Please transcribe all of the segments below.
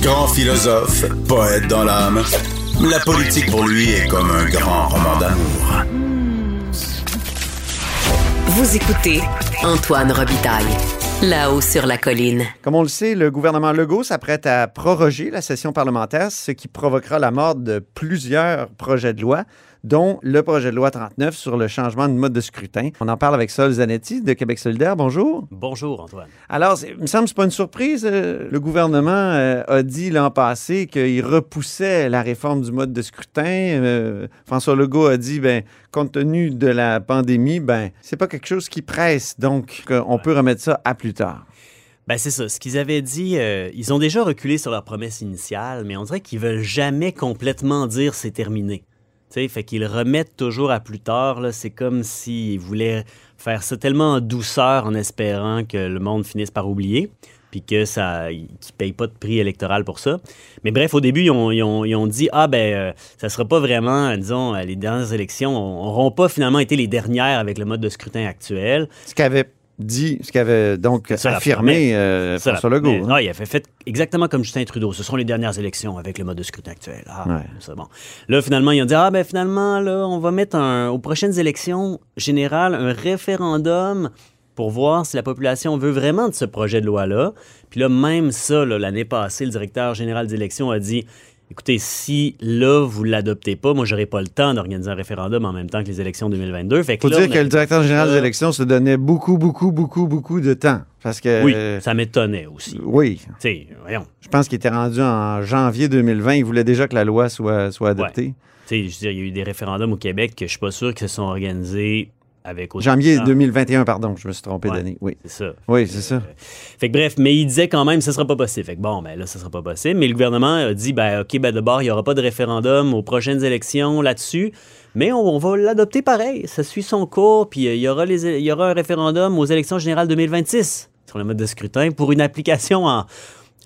Grand philosophe, poète dans l'âme, la politique pour lui est comme un grand roman d'amour. Vous écoutez Antoine Robitaille, là-haut sur la colline. Comme on le sait, le gouvernement Legault s'apprête à proroger la session parlementaire, ce qui provoquera la mort de plusieurs projets de loi dont le projet de loi 39 sur le changement de mode de scrutin. On en parle avec Sol Zanetti de Québec solidaire. Bonjour. Bonjour, Antoine. Alors, il me semble que ce pas une surprise. Euh, le gouvernement euh, a dit l'an passé qu'il repoussait la réforme du mode de scrutin. Euh, François Legault a dit, ben, compte tenu de la pandémie, ben, c'est pas quelque chose qui presse, donc on peut remettre ça à plus tard. Ben c'est ça. Ce qu'ils avaient dit, ils ont déjà reculé sur leur promesse initiale, mais on dirait qu'ils veulent jamais complètement dire c'est terminé sais, fait qu'ils remettent toujours à plus tard. C'est comme s'ils voulaient faire ça tellement en douceur en espérant que le monde finisse par oublier puis que ça qu'ils payent pas de prix électoral pour ça. Mais bref, au début, ils ont, dit ah ben euh, ça sera pas vraiment, disons, les dernières élections n'auront pas finalement été les dernières avec le mode de scrutin actuel. Ce qu'avait dit, ce qu'avait donc affirmé euh, François Legault. Hein. Non, il a fait, exactement comme Justin Trudeau. Ce seront les dernières élections avec le mode de scrutin actuel. Ah, c'est bon. Là, finalement, ils ont dit Ah, ben finalement, là, on va mettre un, aux prochaines élections générales un référendum pour voir si la population veut vraiment de ce projet de loi-là. Puis là, même ça, l'année passée, le directeur général d'élections a dit écoutez, si là, vous ne l'adoptez pas, moi, j'aurai pas le temps d'organiser un référendum en même temps que les élections 2022. Il faut dire que le directeur général des élections se donnait beaucoup, beaucoup, beaucoup, beaucoup de temps. Parce que, oui, ça m'étonnait aussi. Oui. voyons. Je pense qu'il était rendu en janvier 2020. Il voulait déjà que la loi soit, soit adoptée. Je veux dire, il y a eu des référendums au Québec que je suis pas sûr qu'ils se sont organisés Janvier 2021, pardon, je me suis trompé d'année. Oui, c'est ça. Oui, c'est ça. Euh, fait que bref, mais il disait quand même que ce ne sera pas possible. Fait que bon, ben là, ce ne sera pas possible. Mais le gouvernement a dit, ben OK, ben d'abord, il n'y aura pas de référendum aux prochaines élections là-dessus. Mais on, va l'adopter pareil. Ça suit son cours. Puis euh, il, y aura les, il y aura un référendum aux élections générales 2026 sur le mode de scrutin pour une application en,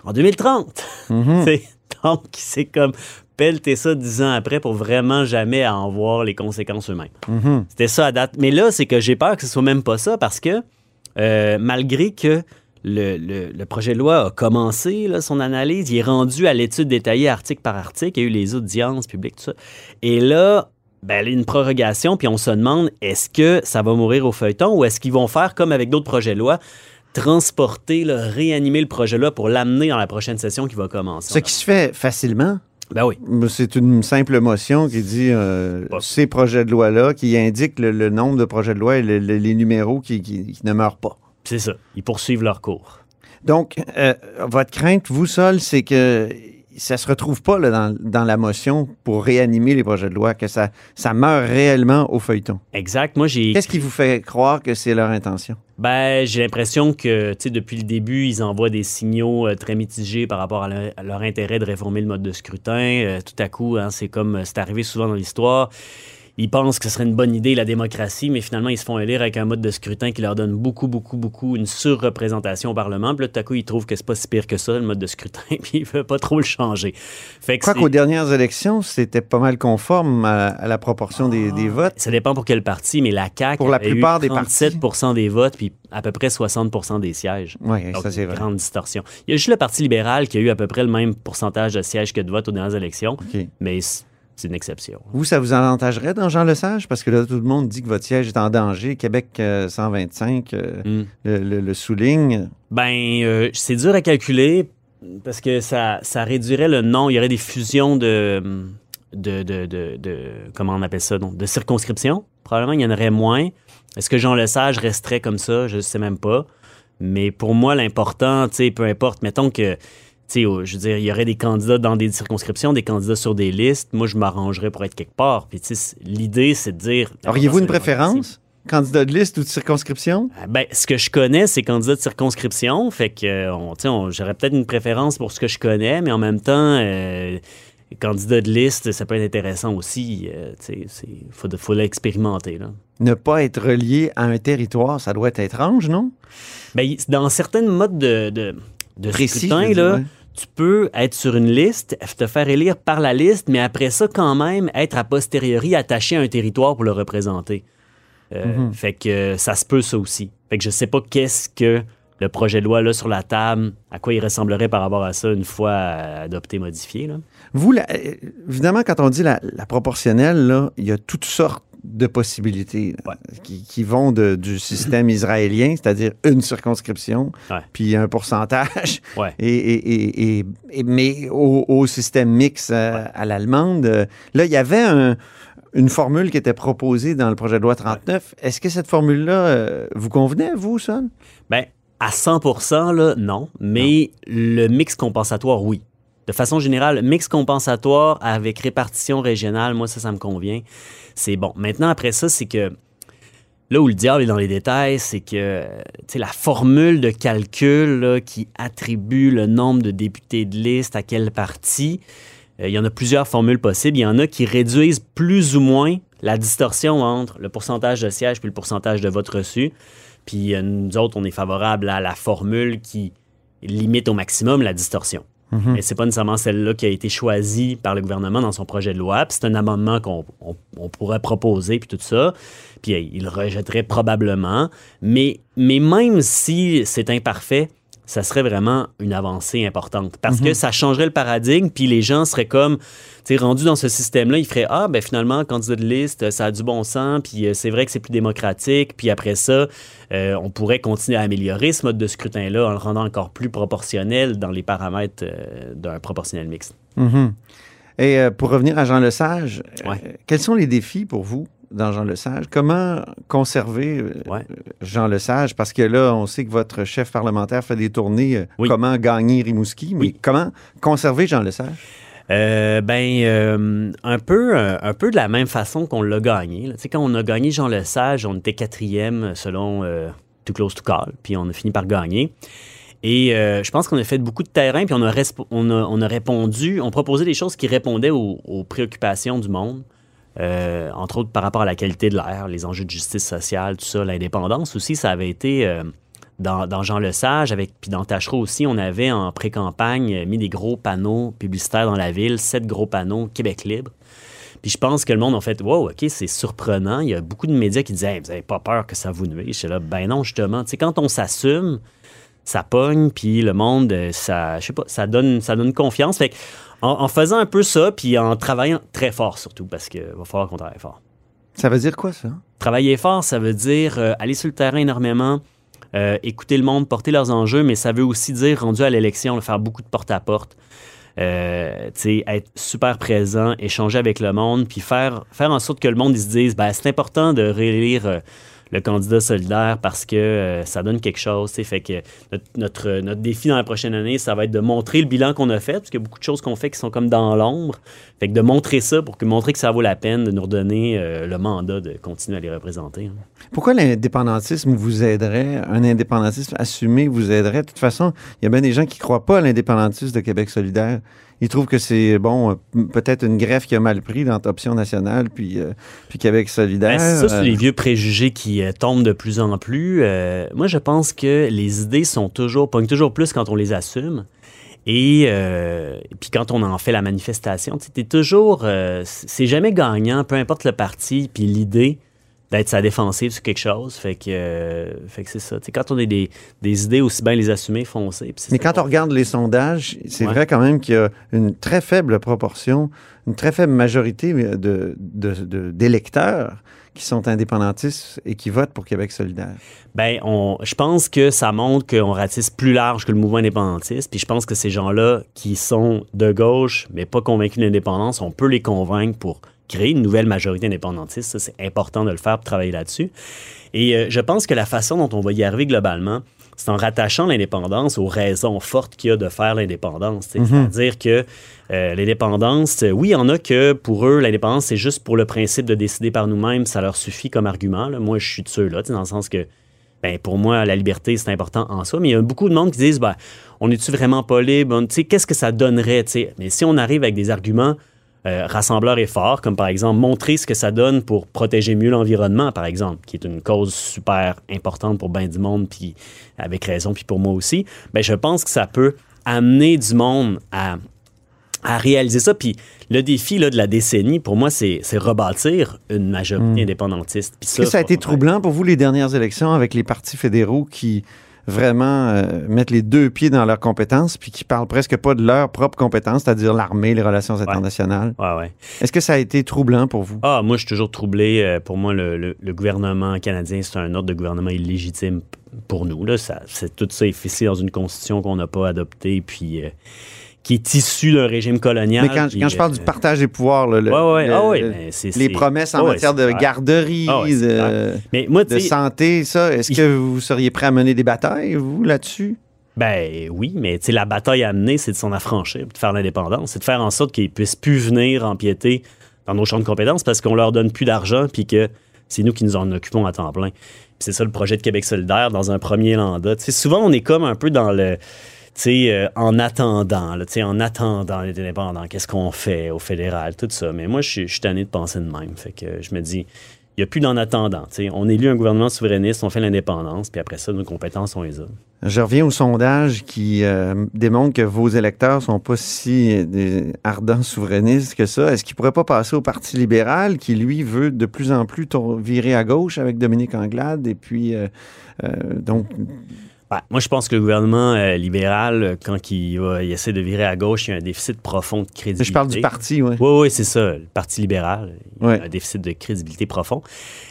en 2030. Mm-hmm. Donc, c'est comme pelleter ça dix ans après pour vraiment jamais en voir les conséquences eux-mêmes. Mhm. C'était ça à date. Mais là, c'est que j'ai peur que ce soit même pas ça parce que euh, malgré que le, projet de loi a commencé son analyse, il est rendu à l'étude détaillée article par article, il y a eu les audiences publiques, tout ça. Et là, ben, il y a une prorogation, puis on se demande est-ce que ça va mourir au feuilleton ou est-ce qu'ils vont faire comme avec d'autres projets de loi, transporter, réanimer le projet de loi pour l'amener dans la prochaine session qui va commencer? Ce qui se fait facilement. Ben oui. C'est une simple motion qui dit euh, ces projets de loi-là, qui indique le, nombre de projets de loi et les numéros qui, ne meurent pas. C'est ça. Ils poursuivent leur cours. Donc, euh, votre crainte, vous, seul, c'est que ça se retrouve pas dans, la motion pour réanimer les projets de loi, que ça, ça meurt réellement au feuilleton. Exact. Moi, j'ai. Qu'est-ce qui vous fait croire que c'est leur intention? Ben, j'ai l'impression que, tu sais, depuis le début, ils envoient des signaux euh, très mitigés par rapport à, leur, intérêt de réformer le mode de scrutin. Euh, tout à coup, hein, c'est comme c'est arrivé souvent dans l'histoire ils pensent que ce serait une bonne idée, la démocratie, mais finalement, ils se font élire avec un mode de scrutin qui leur donne beaucoup, beaucoup, beaucoup une surreprésentation au Parlement. Puis là, tout à coup, ils trouvent que c'est pas si pire que ça, le mode de scrutin, puis ils veulent pas trop le changer. Fait que qu'aux dernières élections, c'était pas mal conforme à, la proportion des, ah, votes. Ça dépend pour quel parti, mais la CAQ pour la plupart des 37 des votes, puis à peu près 60 des sièges. Oui, ça c'est vrai. Grande distorsion. Il y a juste le Parti libéral qui a eu à peu près le même pourcentage de sièges que de votes aux dernières élections, mais c'est une exception. Vous, ça vous avantagerait dans Jean Lesage? Parce que là, tout le monde dit que votre siège est en danger. Québec 125 euh, euh, hmm. le, souligne. Ben, euh, c'est dur à calculer parce que ça, ça réduirait le nom. Il y aurait des fusions de, de, de, de, comment on appelle ça, donc, de circonscription. Probablement, il y en aurait moins. Est-ce que Jean Lesage resterait comme ça? Je ne sais même pas. Mais pour moi, l'important, tu sais, peu importe, mettons que je veux dire, il y aurait des candidats dans des circonscriptions, des candidats sur des listes. Moi, je m'arrangerais pour être quelque part. Puis, l'idée, c'est de dire. Auriez-vous une préférence? Candidat de liste ou de circonscription? Ah, ben, ce que je connais, c'est candidat de circonscription. Fait que j'aurais peut-être une préférence pour ce que je connais, mais en même temps, euh, candidat de liste, ça peut être intéressant aussi. Euh, il faut, faut l'expérimenter. Ne pas être relié à un territoire, ça doit être étrange, non? Ben, dans certains modes de, de, de là, tu peux être sur une liste, te faire élire par la liste, mais après ça, quand même, être a posteriori attaché à un territoire pour le représenter. Euh, mhm. Fait que ça se peut, ça aussi. Fait que je sais pas qu'est-ce que le projet de loi là sur la table, à quoi il ressemblerait par rapport à ça une fois euh, adopté, modifié. Là. Vous, la- euh, évidemment, quand on dit la, la proportionnelle, là, il y a toutes sortes de possibilités Ouais. qui, qui vont de- du système israélien, c'est-à-dire une circonscription, Ouais. puis un pourcentage, Ouais. et, et- et- mais au, au système mix euh, à l'allemande. euh, Là, il y avait un- une formule qui était proposée dans le projet de loi 39. Est-ce que cette formule-là euh, vous convenait, vous, Son? Ben, à 100 là, non. Mais le mix compensatoire, oui. De façon générale, le mix compensatoire avec répartition régionale, moi, ça, ça me convient. C'est bon. Maintenant, après ça, c'est que là où le diable est dans les détails, c'est que la formule de calcul qui attribue le nombre de députés de liste à quel parti, euh, il y en a plusieurs formules possibles. Il y en a qui réduisent plus ou moins la distorsion entre le pourcentage de sièges puis le pourcentage de votes reçus. Puis euh, nous autres, on est favorable à la formule qui limite au maximum la distorsion. Mais c'est pas nécessairement celle-là qui a été choisie par le gouvernement dans son projet de loi. C'est un amendement qu'on on- pourrait proposer, puis tout ça. Puis euh, il rejetterait probablement. Mais, mais même si c'est imparfait, ça serait vraiment une avancée importante. Parce que ça changerait le paradigme, puis les gens seraient comme, tu sais, rendus dans ce système-là, ils feraient Ah, ben finalement, candidat de liste, ça a du bon sens, puis euh, c'est vrai que c'est plus démocratique, puis après ça, euh, on pourrait continuer à améliorer ce mode de scrutin-là en le rendant encore plus proportionnel dans les paramètres euh, d'un proportionnel mixte. Mhm. Et euh, pour revenir à Jean Lesage, Ouais. quels sont les défis pour vous dans Jean Lesage? Comment conserver euh, Ouais. Jean Lesage? Parce que là, on sait que votre chef parlementaire fait des tournées euh, Oui. comment gagner Rimouski, mais Oui. comment conserver Jean Lesage? Euh, ben, euh, un, peu, un peu de la même façon qu'on l'a gagné. là. Tu sais, quand on a gagné Jean Lesage, on était quatrième selon euh, Too Close to Call, puis on a fini par gagner. Et euh, je pense qu'on a fait beaucoup de terrain, puis on a, on a, on a répondu, on proposait des choses qui répondaient aux, aux préoccupations du monde, euh, entre autres par rapport à la qualité de l'air, les enjeux de justice sociale, tout ça, l'indépendance aussi, ça avait été euh, dans, Jean Lesage, avec, puis dans Tachereau aussi, on avait en pré-campagne euh, mis des gros panneaux publicitaires dans la ville, sept gros panneaux Québec libre. Puis je pense que le monde a fait Wow, OK, c'est surprenant. Il y a beaucoup de médias qui disaient Vous n'avez pas peur que ça vous nuise. J'étais là, ben non, justement. Tu sais, quand on s'assume, ça pogne, puis le monde, euh, ça, je sais pas, ça donne, ça donne confiance. Fait en, en faisant un peu ça, puis en travaillant très fort surtout, parce qu'il va falloir qu'on travaille fort. Ça veut dire quoi, ça? Travailler fort, ça veut dire euh, aller sur le terrain énormément, euh, écouter le monde, porter leurs enjeux, mais ça veut aussi dire, rendu à l'élection, le faire beaucoup de porte-à-porte. Euh, être super présent, échanger avec le monde, puis faire, faire en sorte que le monde il se dise ben, c'est important de réélire le candidat solidaire parce que euh, ça donne quelque chose. Fait que notre, notre, notre défi dans la prochaine année, ça va être de montrer le bilan qu'on a fait, parce qu'il y a beaucoup de choses qu'on fait qui sont comme dans l'ombre. Fait que de montrer ça pour que montrer que ça vaut la peine de nous redonner euh, le mandat de continuer à les représenter. hein. Pourquoi l'indépendantisme vous aiderait, un indépendantisme assumé vous aiderait? De toute façon, il y a bien des gens qui ne croient pas à l'indépendantisme de Québec solidaire. Ils trouvent que c'est, bon, euh, peut-être une greffe qui a mal pris dans Option nationale puis, euh, puis Québec solidaire. Ben, ça, c'est Euh, les vieux préjugés qui euh, tombent de plus en plus. Moi, je pense que les idées sont toujours, pognent toujours plus quand on les assume. Et euh, puis quand on en fait la manifestation, t'es toujours, euh, c'est jamais gagnant, peu importe le parti, puis l'idée d'être sa défensive sur quelque chose. Fait que, euh, fait que c'est ça. Quand on a des, des idées, aussi bien les assumer, foncer. Mais quand on regarde les sondages, c'est Ouais. vrai quand même qu'il y a une très faible proportion, une très faible majorité de, de- de- d'électeurs qui sont indépendantistes et qui votent pour Québec solidaire. Ben, on, je pense que ça montre qu'on ratisse plus large que le mouvement indépendantiste. Puis je pense que ces gens-là qui sont de gauche, mais pas convaincus de l'indépendance, on peut les convaincre pour créer une nouvelle majorité indépendantiste. C'est important de le faire pour travailler là-dessus. Et euh, je pense que la façon dont on va y arriver globalement, c'est en rattachant l'indépendance aux raisons fortes qu'il y a de faire l'indépendance. tu sais. C'est-à-dire que euh, l'indépendance, euh, oui, il y en a que pour eux, l'indépendance, c'est juste pour le principe de décider par nous-mêmes, ça leur suffit comme argument. là. Moi, je suis de ceux-là, tu dans le sens que ben, pour moi, la liberté, c'est important en soi, mais il y a beaucoup de monde qui disent ben, on n'est-tu vraiment pas libre? Tu Qu'est-ce que ça donnerait tu? Mais si on arrive avec des arguments euh, rassembleurs et forts, comme par exemple montrer ce que ça donne pour protéger mieux l'environnement, par exemple, qui est une cause super importante pour bien du monde, puis avec raison, puis pour moi aussi, ben, je pense que ça peut amener du monde à, à réaliser ça. Puis le défi là, de la décennie, pour moi, c'est c'est rebâtir une majorité indépendantiste. Puis Est-ce que ça a été troublant pour vous les dernières élections avec les partis fédéraux qui vraiment euh, mettre les deux pieds dans leurs compétences, puis qui parlent presque pas de leurs propres compétences, c'est-à-dire l'armée, les relations internationales. Ouais, ouais. Est-ce que ça a été troublant pour vous? Ah, moi, je suis toujours troublé. Euh, Pour moi, le, le- le gouvernement canadien, c'est un ordre de gouvernement illégitime pour nous. Là. Ça, c'est, tout ça est fixé dans une constitution qu'on n'a pas adoptée, puis euh, qui est issue d'un régime colonial. Mais quand, puis, quand je parle euh, du partage des pouvoirs, là, le- Ouais, ouais, le- ah ouais, le- mais c'est- les c'est- promesses en matière de garderie, Ah de, Mais moi, de tu sais, santé, ça, est-ce Il- que vous seriez prêt à mener des batailles, vous, là-dessus? Ben oui, mais la bataille à mener, c'est de s'en affranchir, de faire l'indépendance. C'est de faire en sorte qu'ils puissent plus venir empiéter dans nos champs de compétences parce qu'on leur donne plus d'argent, puis que c'est nous qui nous en occupons à temps plein. Puis c'est ça le projet de Québec solidaire dans un premier mandat. Tu sais, souvent, on est comme un peu dans le. Euh, en attendant, en attendant d'être indépendant, qu'est-ce qu'on fait au fédéral, tout ça. Mais moi, je suis tanné de penser de même. Fait que je me dis, il n'y a plus d'en attendant. On élit un gouvernement souverainiste, on fait l'indépendance, puis après ça, nos compétences, on les a. Je reviens au sondage qui euh, démontre que vos électeurs sont pas si ardents souverainistes que ça. Est-ce qu'ils pourraient pas passer au Parti libéral qui, lui, veut de plus en plus virer à gauche avec Dominique Anglade et puis euh, euh, donc Moi, je pense que le gouvernement euh, libéral, euh, quand il, va- il essaie de virer à gauche, il y a un déficit profond de crédibilité. je parle du parti, oui. Oui, oui, c'est ça. Le Parti libéral, il y a un déficit de crédibilité profond.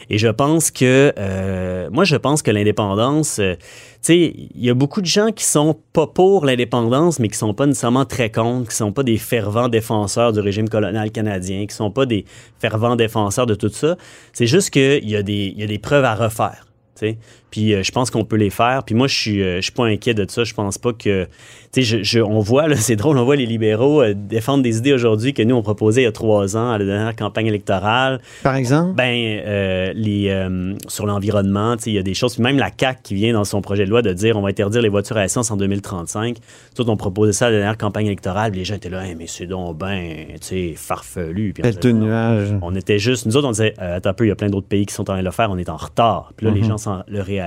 Et je pense que, euh, moi, je pense que l'indépendance, euh, tu sais, il y a beaucoup de gens qui sont pas pour l'indépendance, mais qui sont pas nécessairement très contre, qui sont pas des fervents défenseurs du régime colonial canadien, qui sont pas des fervents défenseurs de tout ça. C'est juste qu'il y, a des- y a des preuves à refaire. tu sais. Puis euh, je pense qu'on peut les faire. Puis moi, je suis, euh, je suis pas inquiet de ça. Je pense pas que. Tu sais, je- je- on voit, là, c'est drôle, on voit les libéraux euh, défendre des idées aujourd'hui que nous, on proposait il y a trois ans à la dernière campagne électorale. Par exemple? Ben, les, sur l'environnement, tu sais, il y a des choses. Puis même la CAQ qui vient dans son projet de loi de dire on va interdire les voitures à essence en 2035. Tout on proposait ça à la dernière campagne électorale. puis Les gens étaient là, Hey, mais c'est donc ben, tu sais, farfelu. Puis on Non. nuage. On était juste, nous autres, on disait, attends un peu, il y a plein d'autres pays qui sont en train de le faire, on est en retard. Puis là, les gens s'en- le réalisent.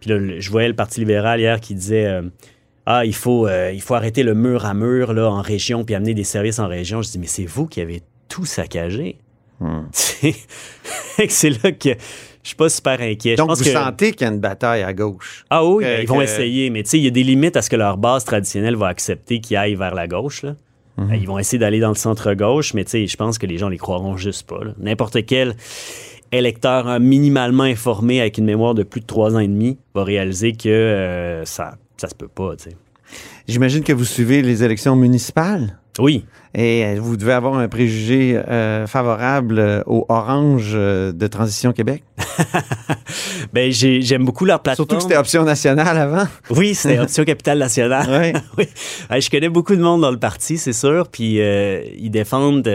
Puis là, je voyais le Parti libéral hier qui disait, euh, ah, il faut, euh, il faut arrêter le mur à mur là, en région puis amener des services en région. Je dis, mais c'est vous qui avez tout saccagé. Sais, c'est là que je suis pas super inquiet. Je Donc, pense vous que- sentez qu'il y a une bataille à gauche. Ah oui, que- ils vont que- essayer, mais tu sais, il y a des limites à ce que leur base traditionnelle va accepter qu'ils aillent vers la gauche. Là. Mhm. Ils vont essayer d'aller dans le centre-gauche, mais tu sais, je pense que les gens les croiront juste pas. N'importe quel électeur hein, minimalement informé avec une mémoire de plus de trois ans et demi va réaliser que euh, ça, ça se peut pas. J'imagine que vous suivez les élections municipales. Oui, Et euh, vous devez avoir un préjugé euh, favorable euh, au Orange euh, de Transition Québec. ben j'ai- j'aime beaucoup leur plateforme. Surtout que c'était option nationale avant. Oui, c'était Option Capitale Nationale. Ouais. oui. Euh, Je connais beaucoup de monde dans le parti, c'est sûr. Puis ils défendent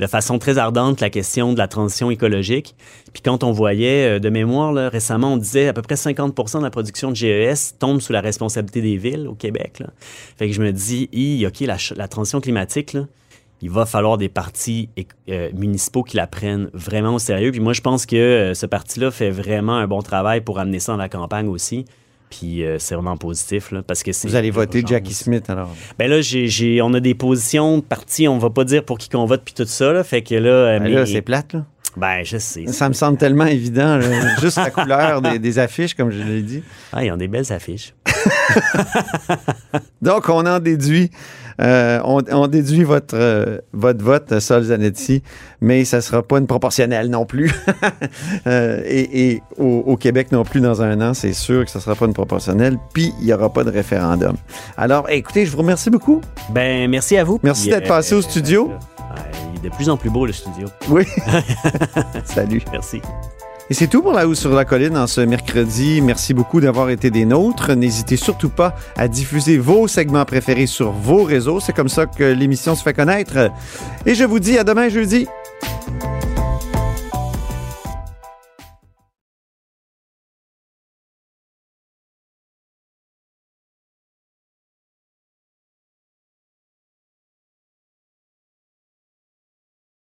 de, façon très ardente la question de la transition écologique. Puis quand on voyait, euh, de mémoire, récemment, on disait à peu près 50 de la production de GES tombe sous la responsabilité des villes au Québec. Fait que je me dis, OK, la, la transition climatique, il va falloir des partis euh, municipaux qui la prennent vraiment au sérieux. Puis moi, je pense que euh, ce parti-là fait vraiment un bon travail pour amener ça dans la campagne aussi. Puis euh, c'est vraiment positif, là, parce que c'est... Vous allez voter. Jackie Smith alors. Ben là, on a des positions de partis, on va pas dire pour qui qu'on vote puis tout ça, là, fait que là... euh, Ben mais- là, c'est plate, là. Ben, je sais. Ça me semble tellement évident. là. Juste la couleur des, des affiches, comme je l'ai dit. Ah, ils ont des belles affiches. Donc, on en déduit. euh, on, on déduit votre, euh, votre vote, Sol Zanetti, mais ça ne sera pas une proportionnelle non plus. Euh, et et au, au Québec non plus dans un an, c'est sûr que ce ne sera pas une proportionnelle, puis il n'y aura pas de référendum. Alors, écoutez, je vous remercie beaucoup. Ben, merci à vous. Merci d'être passé au studio. De plus en plus beau, le studio. Oui. Salut. Merci. Et c'est tout pour La Hausse sur la Colline en ce mercredi. Merci beaucoup d'avoir été des nôtres. N'hésitez surtout pas à diffuser vos segments préférés sur vos réseaux. C'est comme ça que l'émission se fait connaître. Et je vous dis à demain jeudi.